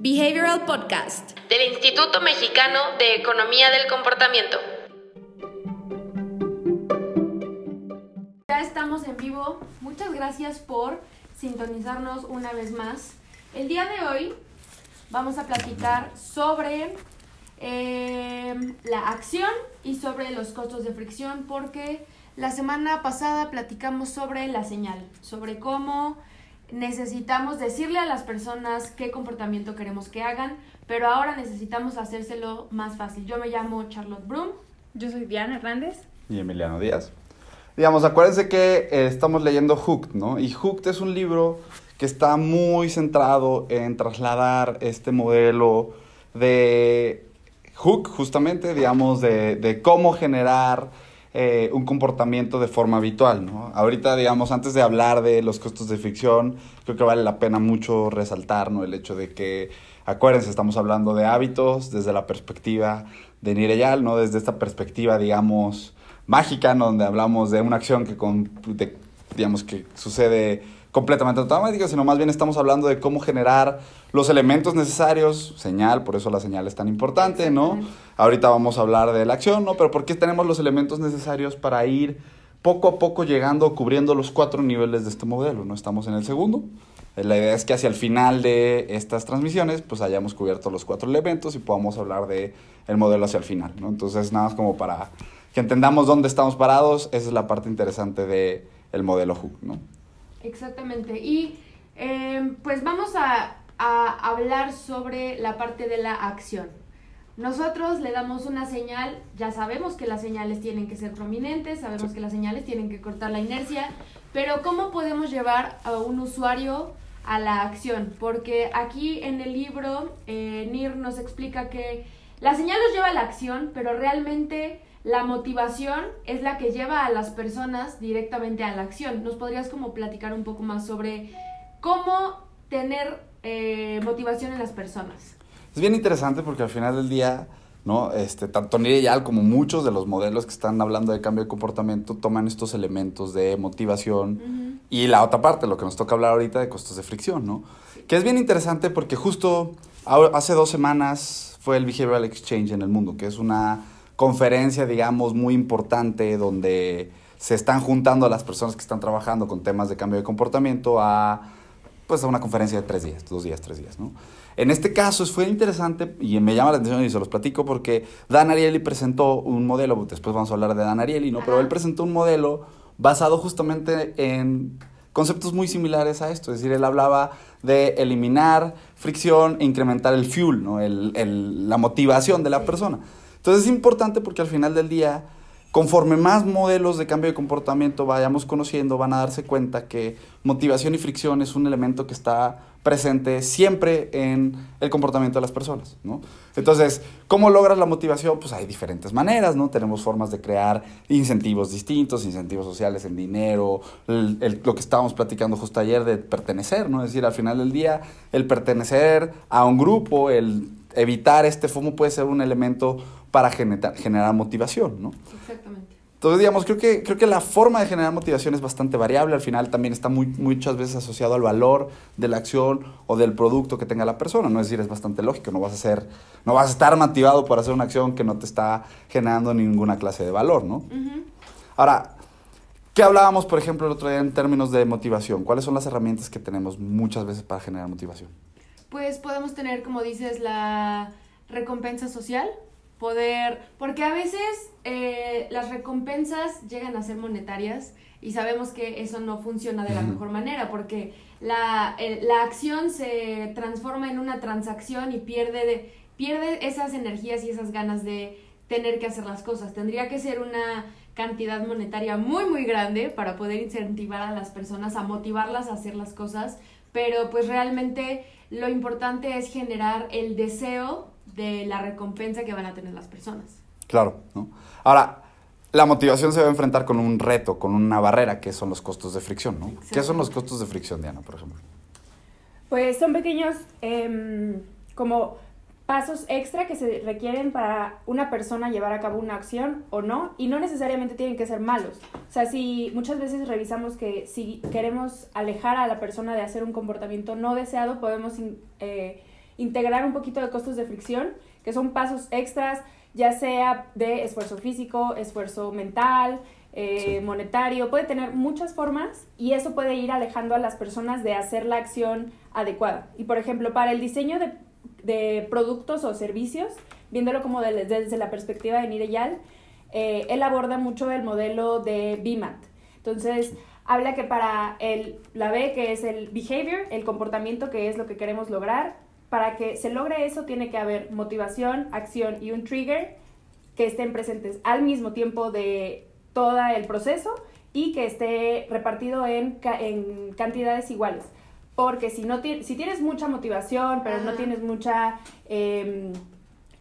Behavioral Podcast del Instituto Mexicano de Economía del Comportamiento. Ya estamos en vivo. Muchas gracias por sintonizarnos una vez más. El día de hoy vamos a platicar sobre eh, la acción y sobre los costos de fricción porque la semana pasada platicamos sobre la señal, sobre cómo necesitamos decirle a las personas qué comportamiento queremos que hagan, pero ahora necesitamos hacérselo más fácil. Yo me llamo Charlotte Broom. Yo soy Diana Hernández. Y Emiliano Díaz. Digamos, acuérdense que eh, estamos leyendo Hooked, ¿no? Y Hooked es un libro que está muy centrado en trasladar este modelo de Hook, justamente, digamos, de, de cómo generar eh, un comportamiento de forma habitual, ¿no? Ahorita, digamos, antes de hablar de los costos de fricción, creo que vale la pena mucho resaltar, ¿no? El hecho de que, acuérdense, estamos hablando de hábitos desde la perspectiva de Nireyal, ¿no? Desde esta perspectiva, digamos, mágica, ¿no? Donde hablamos de una acción que, con, digamos, que sucede completamente automática, sino más bien estamos hablando de cómo generar los elementos necesarios, señal, por eso la señal es tan importante, ¿no? Ahorita vamos a hablar de la acción, ¿no? Pero ¿por qué tenemos los elementos necesarios para ir poco a poco llegando, cubriendo los cuatro niveles de este modelo, ¿no? Estamos en el segundo. La idea es que hacia el final de estas transmisiones, pues hayamos cubierto los cuatro elementos y podamos hablar de el modelo hacia el final, ¿no? Entonces, nada más como para que entendamos dónde estamos parados, esa es la parte interesante del el modelo Hook, ¿no? Exactamente. Y eh, pues vamos a, a hablar sobre la parte de la acción. Nosotros le damos una señal, ya sabemos que las señales tienen que ser prominentes, sabemos que las señales tienen que cortar la inercia, pero ¿cómo podemos llevar a un usuario a la acción? Porque aquí en el libro eh, NIR nos explica que la señal nos lleva a la acción, pero realmente la motivación es la que lleva a las personas directamente a la acción. ¿Nos podrías como platicar un poco más sobre cómo tener eh, motivación en las personas? Es bien interesante porque al final del día, ¿no? Este, tanto Nireyal como muchos de los modelos que están hablando de cambio de comportamiento toman estos elementos de motivación y la otra parte, lo que nos toca hablar ahorita de costos de fricción, ¿no? Que es bien interesante porque justo hace dos semanas fue el Behavioral Exchange en el mundo, que es una conferencia, digamos, muy importante donde se están juntando las personas que están trabajando con temas de cambio de comportamiento a, pues, a una conferencia de tres días, dos días, tres días, ¿no? En este caso fue interesante y me llama la atención y se los platico porque Dan Ariely presentó un modelo, después vamos a hablar de Dan Ariely, ¿no? Pero él presentó un modelo basado justamente en conceptos muy similares a esto, es decir, él hablaba de eliminar fricción e incrementar el fuel, ¿no? el, el, la motivación de la persona. Entonces es importante porque al final del día, conforme más modelos de cambio de comportamiento vayamos conociendo, van a darse cuenta que motivación y fricción es un elemento que está presente siempre en el comportamiento de las personas, ¿no? Entonces, ¿cómo logras la motivación? Pues hay diferentes maneras, ¿no? Tenemos formas de crear incentivos distintos, incentivos sociales en dinero, lo que estábamos platicando justo ayer de pertenecer, ¿no? Es decir, al final del día, el pertenecer a un grupo, el evitar este FOMO puede ser un elemento para generar, generar motivación, ¿no? Exactamente. Entonces, digamos, creo que, creo que la forma de generar motivación es bastante variable. Al final también está muy, muchas veces asociado al valor de la acción o del producto que tenga la persona. ¿no? Es decir, es bastante lógico. No vas a, ser, no vas a estar motivado por hacer una acción que no te está generando ninguna clase de valor, ¿no? Uh -huh. Ahora, ¿qué hablábamos, por ejemplo, el otro día en términos de motivación? ¿Cuáles son las herramientas que tenemos muchas veces para generar motivación? Pues podemos tener, como dices, la recompensa social, poder, porque a veces eh, las recompensas llegan a ser monetarias y sabemos que eso no funciona de la mejor manera porque la, la acción se transforma en una transacción y pierde, de, pierde esas energías y esas ganas de tener que hacer las cosas. Tendría que ser una cantidad monetaria muy muy grande para poder incentivar a las personas, a motivarlas a hacer las cosas, pero pues realmente lo importante es generar el deseo de la recompensa que van a tener las personas. Claro, ¿no? Ahora, la motivación se va a enfrentar con un reto, con una barrera, que son los costos de fricción, ¿no? ¿Qué son los costos de fricción, Diana, por ejemplo? Pues son pequeños eh, como pasos extra que se requieren para una persona llevar a cabo una acción o no, y no necesariamente tienen que ser malos. O sea, si muchas veces revisamos que si queremos alejar a la persona de hacer un comportamiento no deseado, podemos eh, integrar un poquito de costos de fricción, que son pasos extras, ya sea de esfuerzo físico, esfuerzo mental, eh, monetario, puede tener muchas formas y eso puede ir alejando a las personas de hacer la acción adecuada. Y por ejemplo, para el diseño de, de productos o servicios, viéndolo como desde la perspectiva de Nireyal, eh, él aborda mucho el modelo de BIMAT. Entonces, habla que para el, la B, que es el behavior, el comportamiento, que es lo que queremos lograr, para que se logre eso tiene que haber motivación, acción y un trigger que estén presentes al mismo tiempo de todo el proceso y que esté repartido en, en cantidades iguales. Porque si, no si tienes mucha motivación, pero no tienes mucha em,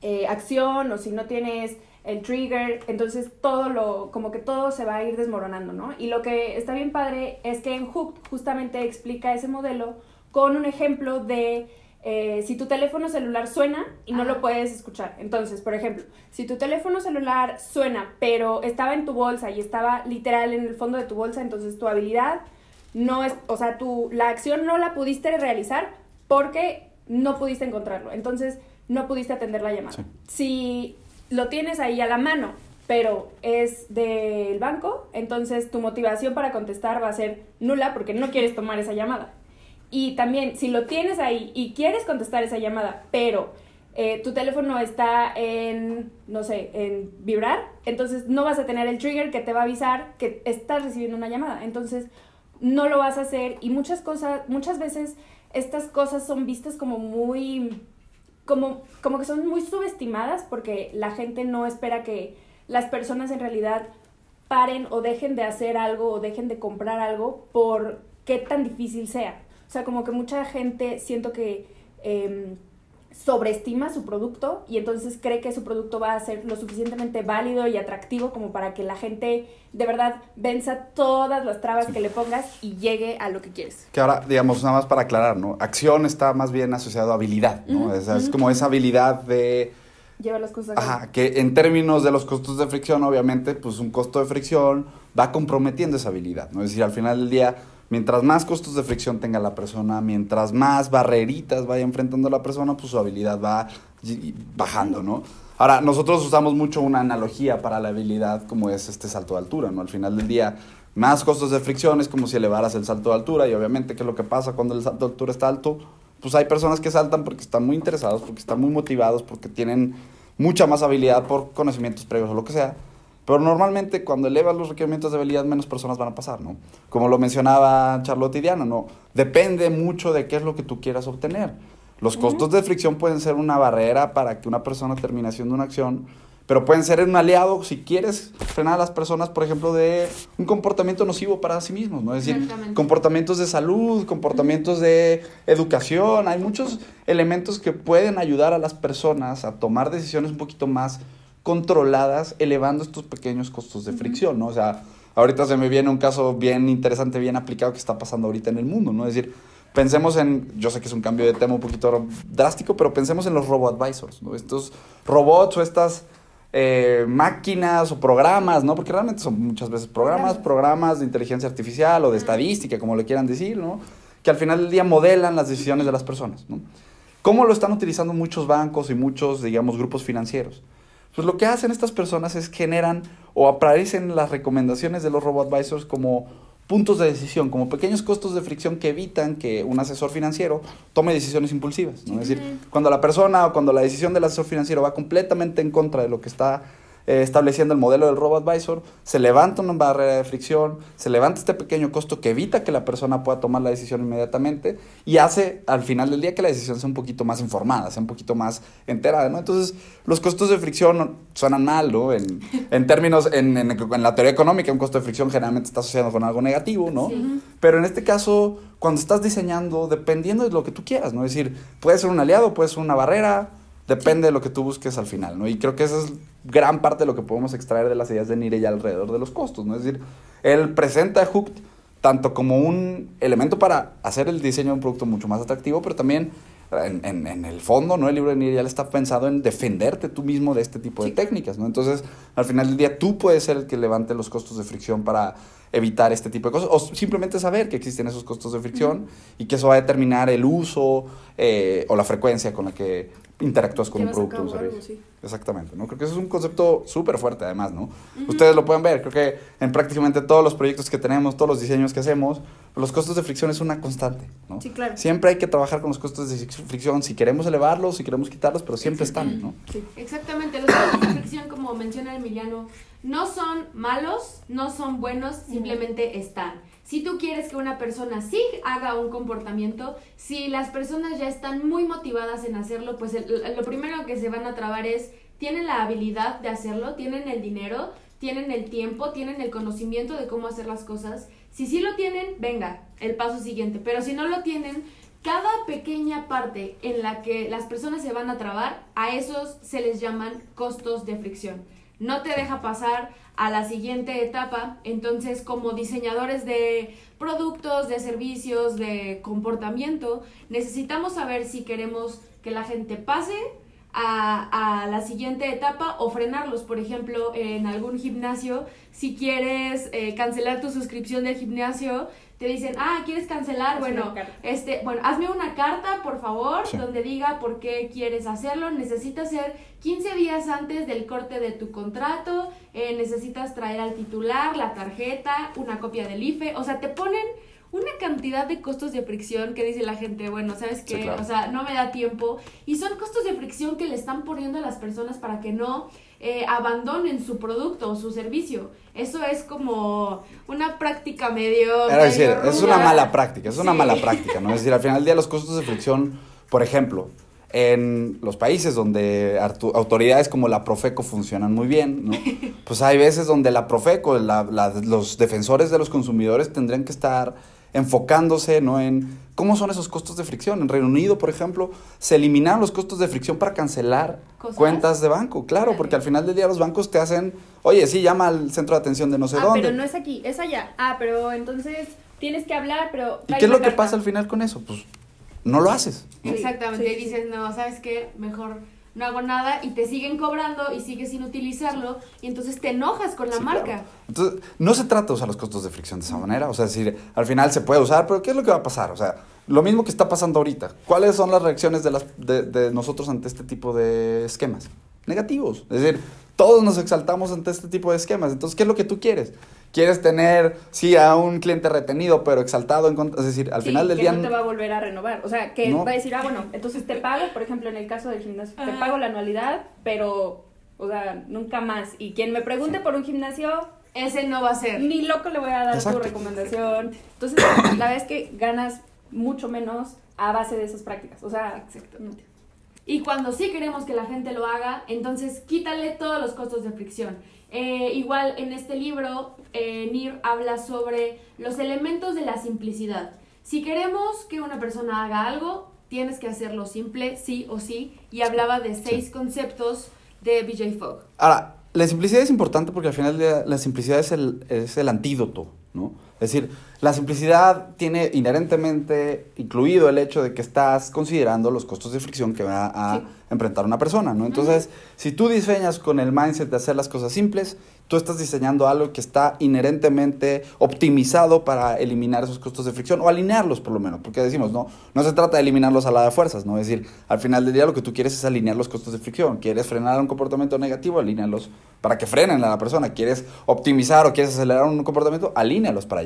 eh, acción o si no tienes el trigger, entonces todo lo, como que todo se va a ir desmoronando, ¿no? Y lo que está bien padre es que en Hook justamente explica ese modelo con un ejemplo de eh, si tu teléfono celular suena y no lo puedes escuchar. Entonces, por ejemplo, si tu teléfono celular suena, pero estaba en tu bolsa y estaba literal en el fondo de tu bolsa, entonces tu habilidad no es, o sea, tu, la acción no la pudiste realizar porque no pudiste encontrarlo. Entonces, no pudiste atender la llamada. Si lo tienes ahí a la mano, pero es del banco, entonces tu motivación para contestar va a ser nula porque no quieres tomar esa llamada. Y también, si lo tienes ahí y quieres contestar esa llamada, pero eh, tu teléfono está en, no sé, en vibrar, entonces no vas a tener el trigger que te va a avisar que estás recibiendo una llamada. Entonces, no lo vas a hacer y muchas cosas, muchas veces estas cosas son vistas como muy, como, como que son muy subestimadas porque la gente no espera que las personas en realidad paren o dejen de hacer algo o dejen de comprar algo por qué tan difícil sea. O sea, como que mucha gente siento que em, sobreestima su producto y entonces cree que su producto va a ser lo suficientemente válido y atractivo como para que la gente de verdad venza todas las trabas que le pongas y llegue a lo que quieres. Que ahora, digamos, nada más para aclarar, ¿no? Acción está más bien asociado a habilidad, ¿no? es, como esa habilidad de... Llevar las cosas. Ajá, que en términos de los costos de fricción, obviamente, pues un costo de fricción va comprometiendo esa habilidad, ¿no? Es decir, al final del día Mientras más costos de fricción tenga la persona, mientras más barreritas vaya enfrentando la persona, pues su habilidad va bajando, ¿no? Ahora, nosotros usamos mucho una analogía para la habilidad como es este salto de altura, ¿no? Al final del día, más costos de fricción es como si elevaras el salto de altura y obviamente, ¿qué es lo que pasa cuando el salto de altura está alto? Pues hay personas que saltan porque están muy interesados, porque están muy motivados, porque tienen mucha más habilidad por conocimientos previos o lo que sea. Pero normalmente cuando elevas los requerimientos de habilidad, menos personas van a pasar, ¿no? Como lo mencionaba Charlotte y Diana, ¿no? Depende mucho de qué es lo que tú quieras obtener. Los costos de fricción pueden ser una barrera para que una persona termine haciendo una acción, pero pueden ser un aliado si quieres frenar a las personas, por ejemplo, de un comportamiento nocivo para sí mismos, ¿no? Es decir, comportamientos de salud, comportamientos de educación, hay muchos elementos que pueden ayudar a las personas a tomar decisiones un poquito más controladas, elevando estos pequeños costos de fricción, ¿no? O sea, ahorita se me viene un caso bien interesante, bien aplicado que está pasando ahorita en el mundo, ¿no? Es decir, pensemos en, yo sé que es un cambio de tema un poquito drástico, pero pensemos en los robo advisors, ¿no? Estos robots o estas eh, máquinas o programas, ¿no? Porque realmente son muchas veces programas, programas de inteligencia artificial o de estadística, como le quieran decir, ¿no? Que al final del día modelan las decisiones de las personas, ¿no? ¿Cómo lo están utilizando muchos bancos y muchos, digamos, grupos financieros? Pues lo que hacen estas personas es generan o aparecen las recomendaciones de los robo-advisors como puntos de decisión, como pequeños costos de fricción que evitan que un asesor financiero tome decisiones impulsivas. ¿no? Es decir, cuando la persona o cuando la decisión del asesor financiero va completamente en contra de lo que está eh, estableciendo el modelo del Robo Advisor, se levanta una barrera de fricción, se levanta este pequeño costo que evita que la persona pueda tomar la decisión inmediatamente y hace al final del día que la decisión sea un poquito más informada, sea un poquito más enterada, ¿no? Entonces, los costos de fricción suenan mal, ¿no? En, en términos, en, en, en, la teoría económica, un costo de fricción generalmente está asociado con algo negativo, ¿no? Pero en este caso, cuando estás diseñando, dependiendo de lo que tú quieras, ¿no? Es decir, puede ser un aliado, puede ser una barrera, Depende de lo que tú busques al final, ¿no? Y creo que esa es gran parte de lo que podemos extraer de las ideas de Nire alrededor de los costos, ¿no? Es decir, él presenta a Hooked tanto como un elemento para hacer el diseño de un producto mucho más atractivo, pero también en, en, el fondo, ¿no? El libro de Nire está pensado en defenderte tú mismo de este tipo de técnicas, ¿no? Entonces, al final del día, tú puedes ser el que levante los costos de fricción para evitar este tipo de cosas o simplemente saber que existen esos costos de fricción y que eso va a determinar el uso eh, o la frecuencia con la que interactúas con un producto o un algo, servicio. sí. Exactamente, ¿no? Creo que eso es un concepto súper fuerte además, ¿no? Ustedes lo pueden ver, creo que en prácticamente todos los proyectos que tenemos, todos los diseños que hacemos, los costos de fricción es una constante, ¿no? Sí, claro. Siempre hay que trabajar con los costos de fricción, si queremos elevarlos, si queremos quitarlos, pero siempre están, ¿no? Sí. Exactamente, los costos de fricción, como menciona Emiliano, no son malos, no son buenos, simplemente están. Si tú quieres que una persona sí haga un comportamiento, si las personas ya están muy motivadas en hacerlo, pues el- lo primero que se van a trabar es, ¿tienen la habilidad de hacerlo? ¿Tienen el dinero? ¿Tienen el tiempo? ¿Tienen el conocimiento de cómo hacer las cosas? Si sí lo tienen, venga, el paso siguiente. Pero si no lo tienen, cada pequeña parte en la que las personas se van a trabar, a esos se les llaman costos de fricción. No te deja pasar a la siguiente etapa, entonces como diseñadores de productos, de servicios, de comportamiento, necesitamos saber si queremos que la gente pase a, a la siguiente etapa o frenarlos. Por ejemplo, en algún gimnasio, si quieres eh, cancelar tu suscripción del gimnasio, te dicen, ah, ¿quieres cancelar? Bueno, este, bueno, hazme una carta, por favor, Sí. donde diga por qué quieres hacerlo. Necesitas ser 15 días antes del corte de tu contrato. eh, necesitas traer al titular la tarjeta, una copia del IFE. O sea, te ponen una cantidad de costos de fricción que dice la gente, bueno, ¿sabes qué? Sí, claro. O sea, no me da tiempo. Y son costos de fricción que le están poniendo a las personas para que no eh, abandonen su producto o su servicio. Eso es como una práctica medio... Era decir, medio es una mala práctica, es una mala práctica, ¿no? Es decir, al final del día los costos de fricción, por ejemplo, en los países donde autoridades como la Profeco funcionan muy bien, ¿no? Pues hay veces donde la Profeco, la- la- los defensores de los consumidores tendrían que estar enfocándose, ¿no? En cómo son esos costos de fricción. En Reino Unido, por ejemplo, se eliminaron los costos de fricción para cancelar ¿Cosas? cuentas de banco, claro, porque al final del día los bancos te hacen, oye, sí, llama al centro de atención de no sé ah, dónde. pero no es aquí, es allá. Ah, pero entonces tienes que hablar, pero... ¿Y qué es lo que carta. pasa al final con eso? Pues no lo haces. Sí, Exactamente, sí, y dices, no, ¿sabes qué? Mejor no hago nada y te siguen cobrando y sigues sin utilizarlo y entonces te enojas con la Sí, marca. claro. Entonces, no se trata de usar los costos de fricción de esa manera. O sea, es decir, al final se puede usar, pero ¿qué es lo que va a pasar? O sea, lo mismo que está pasando ahorita. ¿Cuáles son las reacciones de, las, de, de nosotros ante este tipo de esquemas? Negativos. Es decir, todos nos exaltamos ante este tipo de esquemas. Entonces, ¿qué es lo que tú quieres? ¿Quieres tener, sí, a un cliente retenido, pero exaltado en contra? Es decir, al Sí, final del que día... no te va a volver a renovar. O sea, que No. va a decir, ah, bueno, entonces te pago, por ejemplo, en el caso del gimnasio, te pago la anualidad, pero, o sea, nunca más. Y quien me pregunte por un gimnasio, Ese no va a ser. ni loco le voy a dar Exacto. tu recomendación. Entonces, la verdad es que ganas mucho menos a base de esas prácticas. O sea, Exactamente. Y cuando sí queremos que la gente lo haga, entonces quítale todos los costos de fricción. Eh, igual en este libro, eh, Nir habla sobre los elementos de la simplicidad. Si queremos que una persona haga algo, tienes que hacerlo simple, sí o sí. Y hablaba de seis conceptos de BJ Fogg. Ahora, la simplicidad es importante porque al final día la simplicidad es el, es el antídoto, ¿no? Es decir, la simplicidad tiene inherentemente incluido el hecho de que estás considerando los costos de fricción que va a Sí. enfrentar una persona, ¿no? Entonces, si tú diseñas con el mindset de hacer las cosas simples, tú estás diseñando algo que está inherentemente optimizado para eliminar esos costos de fricción o alinearlos por lo menos, porque decimos, no, no se trata de eliminarlos a la de fuerzas, ¿no? Es decir, al final del día lo que tú quieres es alinear los costos de fricción, quieres frenar un comportamiento negativo, alínealos para que frenen a la persona, quieres optimizar o quieres acelerar un comportamiento, alínealos para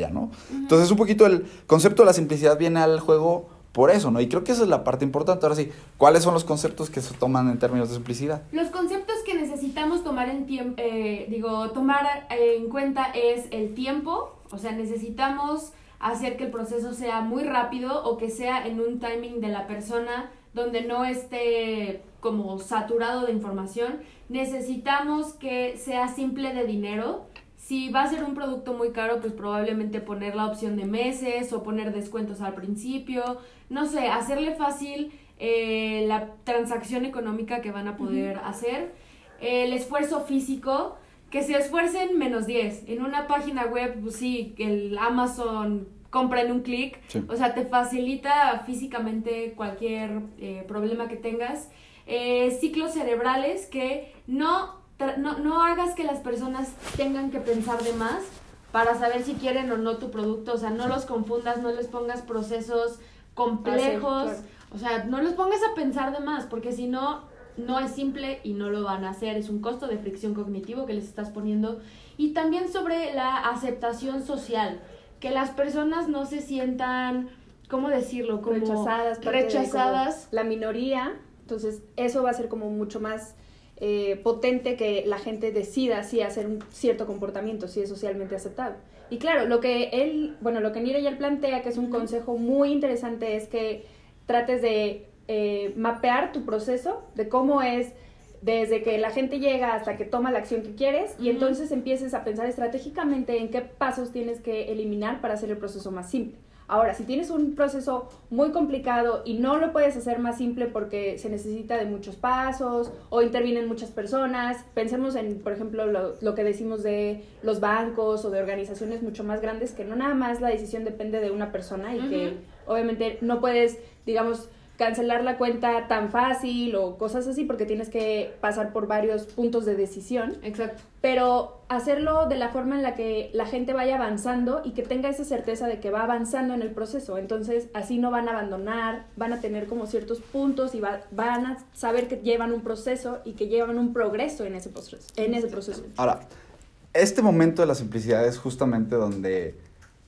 Entonces, un poquito el concepto de la simplicidad viene al juego por eso, ¿no? Y creo que esa es la parte importante. Ahora sí, ¿cuáles son los conceptos que se toman en términos de simplicidad? Los conceptos que necesitamos tomar en tiempo, digo, tomar eh, en cuenta es el tiempo, o sea, necesitamos hacer que el proceso sea muy rápido o que sea en un timing de la persona donde no esté como saturado de información. Necesitamos que sea simple de dinero. Si va a ser un producto muy caro, pues probablemente poner la opción de meses o poner descuentos al principio. No sé, hacerle fácil eh, la transacción económica que van a poder hacer. El esfuerzo físico, que se esfuercen menos 10. En una página web, pues sí, el Amazon compra en un clic. Sí. O sea, te facilita físicamente cualquier eh, problema que tengas. Eh, ciclos cerebrales que no, no, no hagas que las personas tengan que pensar de más. para saber si quieren o no tu producto. O sea, no los confundas, no les pongas procesos complejos. O sea, no los pongas a pensar de más, porque si no, no es simple y no lo van a hacer. Es un costo de fricción cognitivo que les estás poniendo. Y también sobre la aceptación social, que las personas no se sientan, ¿cómo decirlo? Como rechazadas. de rechazadas. como la minoría. Entonces, eso va a ser como mucho más eh, potente que la gente decida si hacer un cierto comportamiento, si es socialmente aceptable. Y claro, lo que él, bueno, lo que Nira ya plantea, que es un consejo muy interesante, es que trates de eh, mapear tu proceso, de cómo es desde que la gente llega hasta que toma la acción que quieres y entonces empieces a pensar estratégicamente en qué pasos tienes que eliminar para hacer el proceso más simple. Ahora, si tienes un proceso muy complicado y no lo puedes hacer más simple porque se necesita de muchos pasos o intervienen muchas personas, pensemos en, por ejemplo, lo, lo que decimos de los bancos o de organizaciones mucho más grandes, que no nada más la decisión depende de una persona y que obviamente no puedes, digamos, cancelar la cuenta tan fácil o cosas así porque tienes que pasar por varios puntos de decisión Exacto. pero hacerlo de la forma en la que la gente vaya avanzando y que tenga esa certeza de que va avanzando en el proceso. Entonces, así no van a abandonar, van a tener como ciertos puntos y va- van a saber que llevan un proceso y que llevan un progreso en ese proceso. En ese proceso. Ahora, este momento de la simplicidad es justamente donde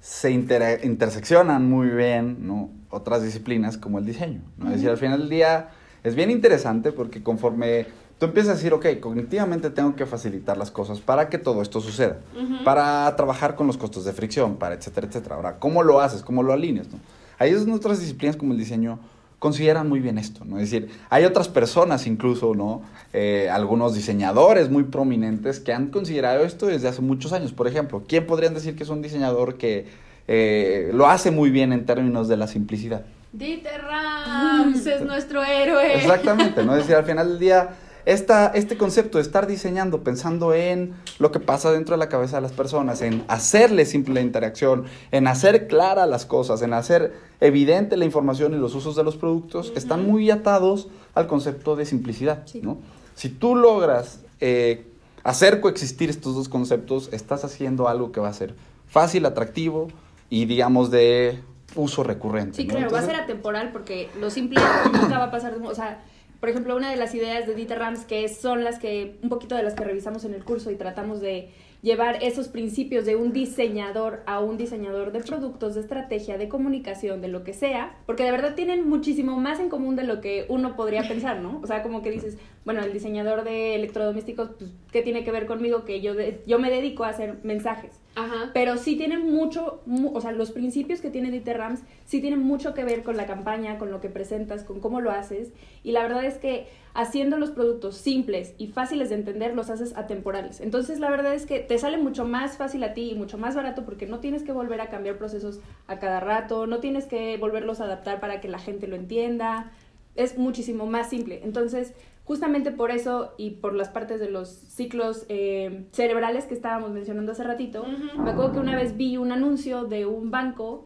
se interseccionan muy bien ¿no? otras disciplinas como el diseño. ¿no? Es decir, al final del día es bien interesante porque conforme tú empiezas a decir, ok, cognitivamente tengo que facilitar las cosas para que todo esto suceda, para trabajar con los costos de fricción, para etcétera, etcétera. Ahora, ¿cómo lo haces? ¿Cómo lo alineas? ¿no? Ahí es otras disciplinas como el diseño consideran muy bien esto, ¿no? Es decir, hay otras personas incluso, ¿no? Eh, algunos diseñadores muy prominentes que han considerado esto desde hace muchos años. Por ejemplo, ¿quién podrían decir que es un diseñador que eh, lo hace muy bien en términos de la simplicidad? Dieter Rams es nuestro héroe. Exactamente, ¿no? Es decir, al final del día, esta, este concepto de estar diseñando, pensando en lo que pasa dentro de la cabeza de las personas, en hacerle simple la interacción, en hacer clara las cosas, en hacer evidente la información y los usos de los productos, están muy atados al concepto de simplicidad, Sí. ¿no? Si tú logras eh, hacer coexistir estos dos conceptos, estás haciendo algo que va a ser fácil, atractivo y, digamos, de uso recurrente. Sí, ¿no? claro, va a Entonces- ser atemporal porque lo simple nunca va a pasar. de- O sea, por ejemplo, una de las ideas de Dieter Rams, que son las que, un poquito de las que revisamos en el curso y tratamos de llevar esos principios de un diseñador a un diseñador de productos, de estrategia, de comunicación, de lo que sea, porque de verdad tienen muchísimo más en común de lo que uno podría pensar, ¿no? O sea, como que dices, bueno, el diseñador de electrodomésticos, pues, ¿qué tiene que ver conmigo? Que yo, de- yo me dedico a hacer mensajes. Ajá. Pero sí tienen mucho, mu- o sea, los principios que tiene Dieter Rams sí tienen mucho que ver con la campaña, con lo que presentas, con cómo lo haces. Y la verdad es que haciendo los productos simples y fáciles de entender, los haces atemporales. Entonces, la verdad es que te sale mucho más fácil a ti y mucho más barato porque no tienes que volver a cambiar procesos a cada rato, no tienes que volverlos a adaptar para que la gente lo entienda. Es muchísimo más simple. Entonces, justamente por eso y por las partes de los ciclos eh, cerebrales que estábamos mencionando hace ratito, Ujú. me acuerdo que una vez vi un anuncio de un banco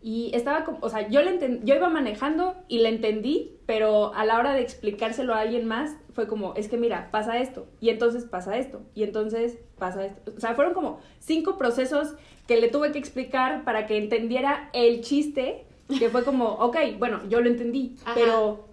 y estaba como, o sea, yo, le enten- yo iba manejando y le entendí, pero a la hora de explicárselo a alguien más fue como, es que mira, pasa esto, y entonces pasa esto, y entonces pasa esto. O sea, fueron como cinco procesos que le tuve que explicar para que entendiera el chiste, que fue como, ok, bueno, yo lo entendí, Ajá. pero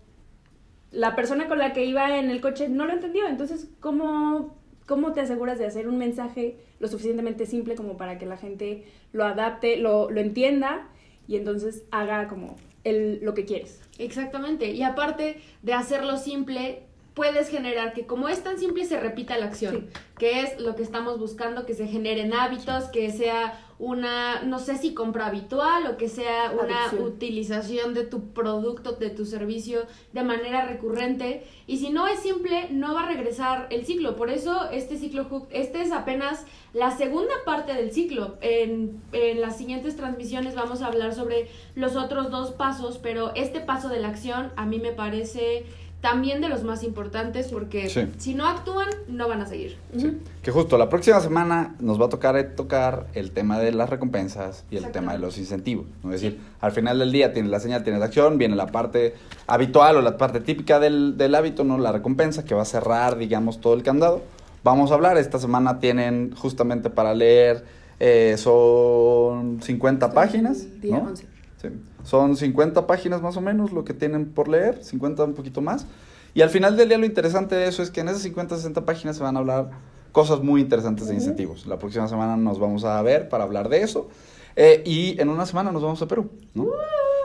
la persona con la que iba en el coche no lo entendió. Entonces, ¿cómo, ¿cómo te aseguras de hacer un mensaje lo suficientemente simple como para que la gente lo adapte, lo, lo entienda y entonces haga como el, lo que quieres? Exactamente. Y aparte de hacerlo simple, puedes generar que como es tan simple se repita la acción, que es lo que estamos buscando, que se generen hábitos, que sea una, no sé si compra habitual o que sea una utilización de tu producto, de tu servicio de manera recurrente. Y si no es simple, no va a regresar el ciclo. Por eso este ciclo hook, este es apenas la segunda parte del ciclo. En, en las siguientes transmisiones vamos a hablar sobre los otros dos pasos, pero este paso de la acción a mí me parece también de los más importantes porque Sí. si no actúan, no van a seguir. Sí. Que justo la próxima semana nos va a tocar eh, tocar el tema de las recompensas y el tema de los incentivos. ¿no? Es decir, al final del día tienes la señal, tienes la acción, viene la parte habitual o la parte típica del, del hábito, ¿no? La recompensa que va a cerrar, digamos, todo el candado. Vamos a hablar, esta semana tienen justamente para leer Eh, son 50 páginas. Día ¿no? 11. Sí. Son 50 páginas más o menos lo que tienen por leer, 50 un poquito más. Y al final del día lo interesante de eso es que en esas 50, 60 páginas se van a hablar cosas muy interesantes de incentivos. La próxima semana nos vamos a ver para hablar de eso. Eh, y en una semana nos vamos a Perú. ¿no?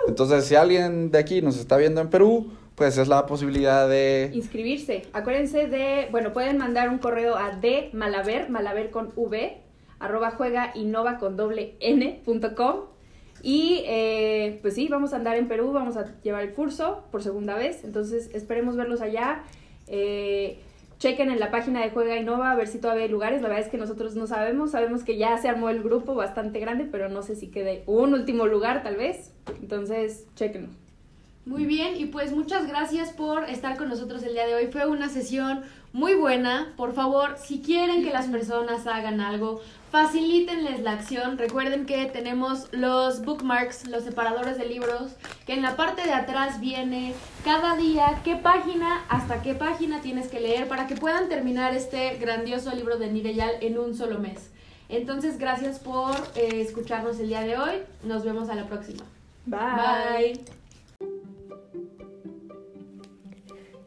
Entonces, si alguien de aquí nos está viendo en Perú, pues es la posibilidad de... Inscribirse. Acuérdense de, bueno, pueden mandar un correo a de malaver, malaver con v, arroba juega innova con doble n punto com. Y eh, pues sí, vamos a andar en Perú, vamos a llevar el curso por segunda vez, entonces esperemos verlos allá. Eh, chequen en la página de Juega Innova a ver si todavía hay lugares, la verdad es que nosotros no sabemos, sabemos que ya se armó el grupo bastante grande, pero no sé si quede un último lugar tal vez, entonces chequenlo. Muy bien, y pues muchas gracias por estar con nosotros el día de hoy. Fue una sesión muy buena. Por favor, si quieren que las personas hagan algo, facilítenles la acción. Recuerden que tenemos los bookmarks, los separadores de libros, que en la parte de atrás viene cada día qué página hasta qué página tienes que leer para que puedan terminar este grandioso libro de Nireyal en un solo mes. Entonces, gracias por eh, escucharnos el día de hoy. Nos vemos a la próxima. Bye.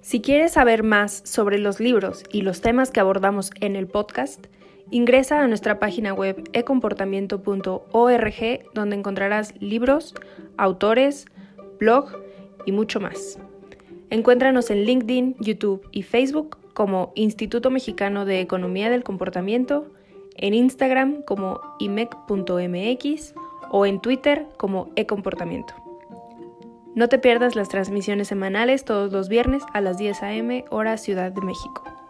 Si quieres saber más sobre los libros y los temas que abordamos en el podcast, ingresa a nuestra página web ecomportamiento.org donde encontrarás libros, autores, blog y mucho más. Encuéntranos en LinkedIn, YouTube y Facebook como Instituto Mexicano de Economía del Comportamiento, en Instagram como imec.mx o en Twitter como ecomportamiento. No te pierdas las transmisiones semanales todos los viernes a las 10 a.m. hora Ciudad de México.